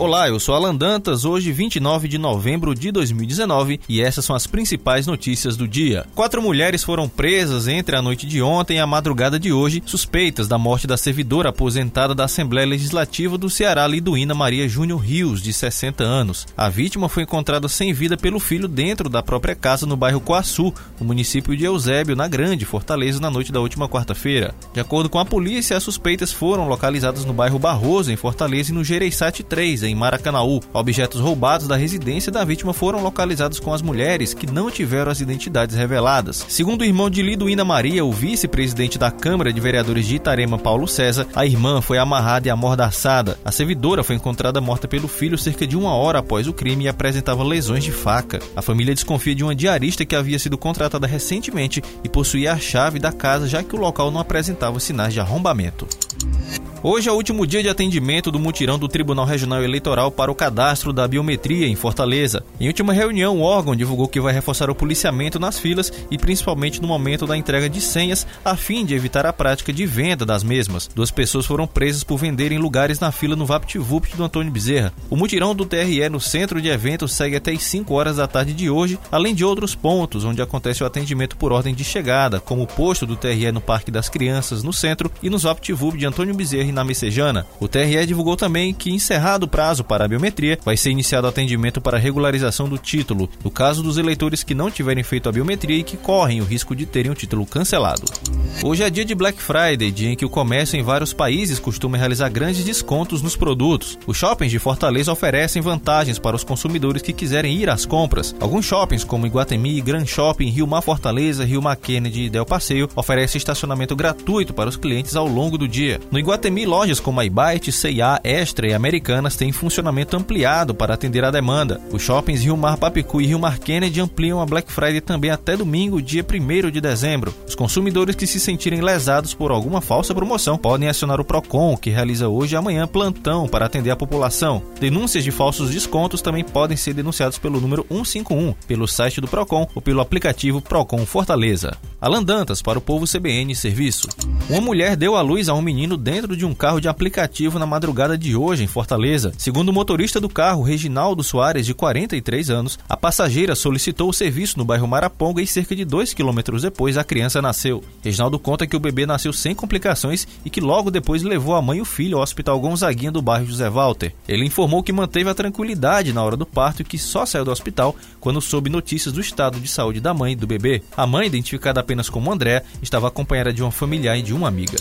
Olá, eu sou Alan Dantas, hoje 29 de novembro de 2019 e essas são as principais notícias do dia. Quatro mulheres foram presas entre a noite de ontem e a madrugada de hoje, suspeitas da morte da servidora aposentada da Assembleia Legislativa do Ceará, Liduína Maria Júnior Rios, de 60 anos. A vítima foi encontrada sem vida pelo filho dentro da própria casa no bairro Coaçu, no município de Eusébio, na Grande Fortaleza, na noite da última quarta-feira. De acordo com a polícia, as suspeitas foram localizadas no bairro Barroso, em Fortaleza, e no Gereissati 3, em Maracanaú. Objetos roubados da residência da vítima foram localizados com as mulheres, que não tiveram as identidades reveladas. Segundo o irmão de Liduína Maria, o vice-presidente da Câmara de Vereadores de Itarema, Paulo César, a irmã foi amarrada e amordaçada. A servidora foi encontrada morta pelo filho cerca de uma hora após o crime e apresentava lesões de faca. A família desconfia de uma diarista que havia sido contratada recentemente e possuía a chave da casa, já que o local não apresentava sinais de arrombamento. Hoje é o último dia de atendimento do mutirão do Tribunal Regional Eleitoral para o cadastro da biometria em Fortaleza. Em última reunião, o órgão divulgou que vai reforçar o policiamento nas filas e principalmente no momento da entrega de senhas, a fim de evitar a prática de venda das mesmas. Duas pessoas foram presas por venderem lugares na fila no VaptVupt do Antônio Bezerra. O mutirão do TRE no centro de eventos segue até as 5 horas da tarde de hoje, além de outros pontos onde acontece o atendimento por ordem de chegada, como o posto do TRE no Parque das Crianças, no centro, e nos VaptVupt de Antônio Bezerra na Messejana. O TRE divulgou também que, encerrado o prazo para a biometria, vai ser iniciado atendimento para regularização do título, no caso dos eleitores que não tiverem feito a biometria e que correm o risco de terem o título cancelado. Hoje é dia de Black Friday, dia em que o comércio em vários países costuma realizar grandes descontos nos produtos. Os shoppings de Fortaleza oferecem vantagens para os consumidores que quiserem ir às compras. Alguns shoppings, como Iguatemi, Gran Shopping, Rio Mar Fortaleza, Rio Mar Kennedy e Del Passeio, oferecem estacionamento gratuito para os clientes ao longo do dia. No Iguatemi lojas como a Ibite, C&A, Extra e Americanas têm funcionamento ampliado para atender a demanda. Os shoppings Rio Mar Papicu e Rio Mar Kennedy ampliam a Black Friday também até domingo, dia 1 de dezembro. Os consumidores que se sentirem lesados por alguma falsa promoção podem acionar o Procon, que realiza hoje e amanhã plantão para atender a população. Denúncias de falsos descontos também podem ser denunciados pelo número 151, pelo site do Procon ou pelo aplicativo Procon Fortaleza. Alan Dantas para o Povo CBN Serviço. Uma mulher deu à luz a um menino dentro de um carro de aplicativo na madrugada de hoje em Fortaleza. Segundo o motorista do carro, Reginaldo Soares, de 43 anos, a passageira solicitou o serviço no bairro Maraponga e cerca de 2 quilômetros depois a criança nasceu. Reginaldo conta que o bebê nasceu sem complicações e que logo depois levou a mãe e o filho ao Hospital Gonzaguinha do bairro José Walter. Ele informou que manteve a tranquilidade na hora do parto e que só saiu do hospital quando soube notícias do estado de saúde da mãe e do bebê. A mãe, identificada apenas como André, estava acompanhada de uma familiar e de uma amiga.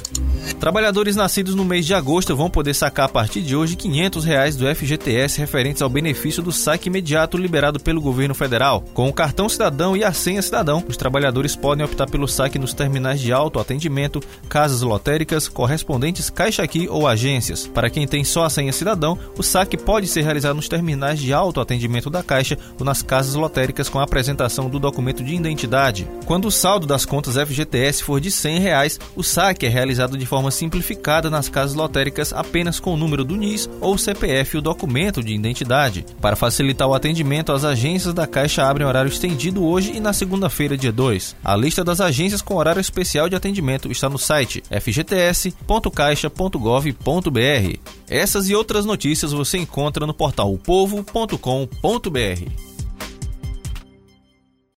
Trabalhadores nascidos no mês de agosto vão poder sacar a partir de hoje 500 reais do FGTS referentes ao benefício do saque imediato liberado pelo governo federal. Com o cartão cidadão e a senha cidadão, os trabalhadores podem optar pelo saque nos terminais de autoatendimento, casas lotéricas, correspondentes Caixa Aqui ou agências. Para quem tem só a senha cidadão, o saque pode ser realizado nos terminais de autoatendimento da Caixa ou nas casas lotéricas com a apresentação do documento de identidade. Quando o saldo das contas FGTS for de 100 reais, o saque é realizado de forma simplificada nas casas lotéricas apenas com o número do NIS ou CPF e o documento de identidade. Para facilitar o atendimento, as agências da Caixa abrem horário estendido hoje e na segunda-feira, dia 2. A lista das agências com horário especial de atendimento está no site fgts.caixa.gov.br. Essas e outras notícias você encontra no portal povo.com.br.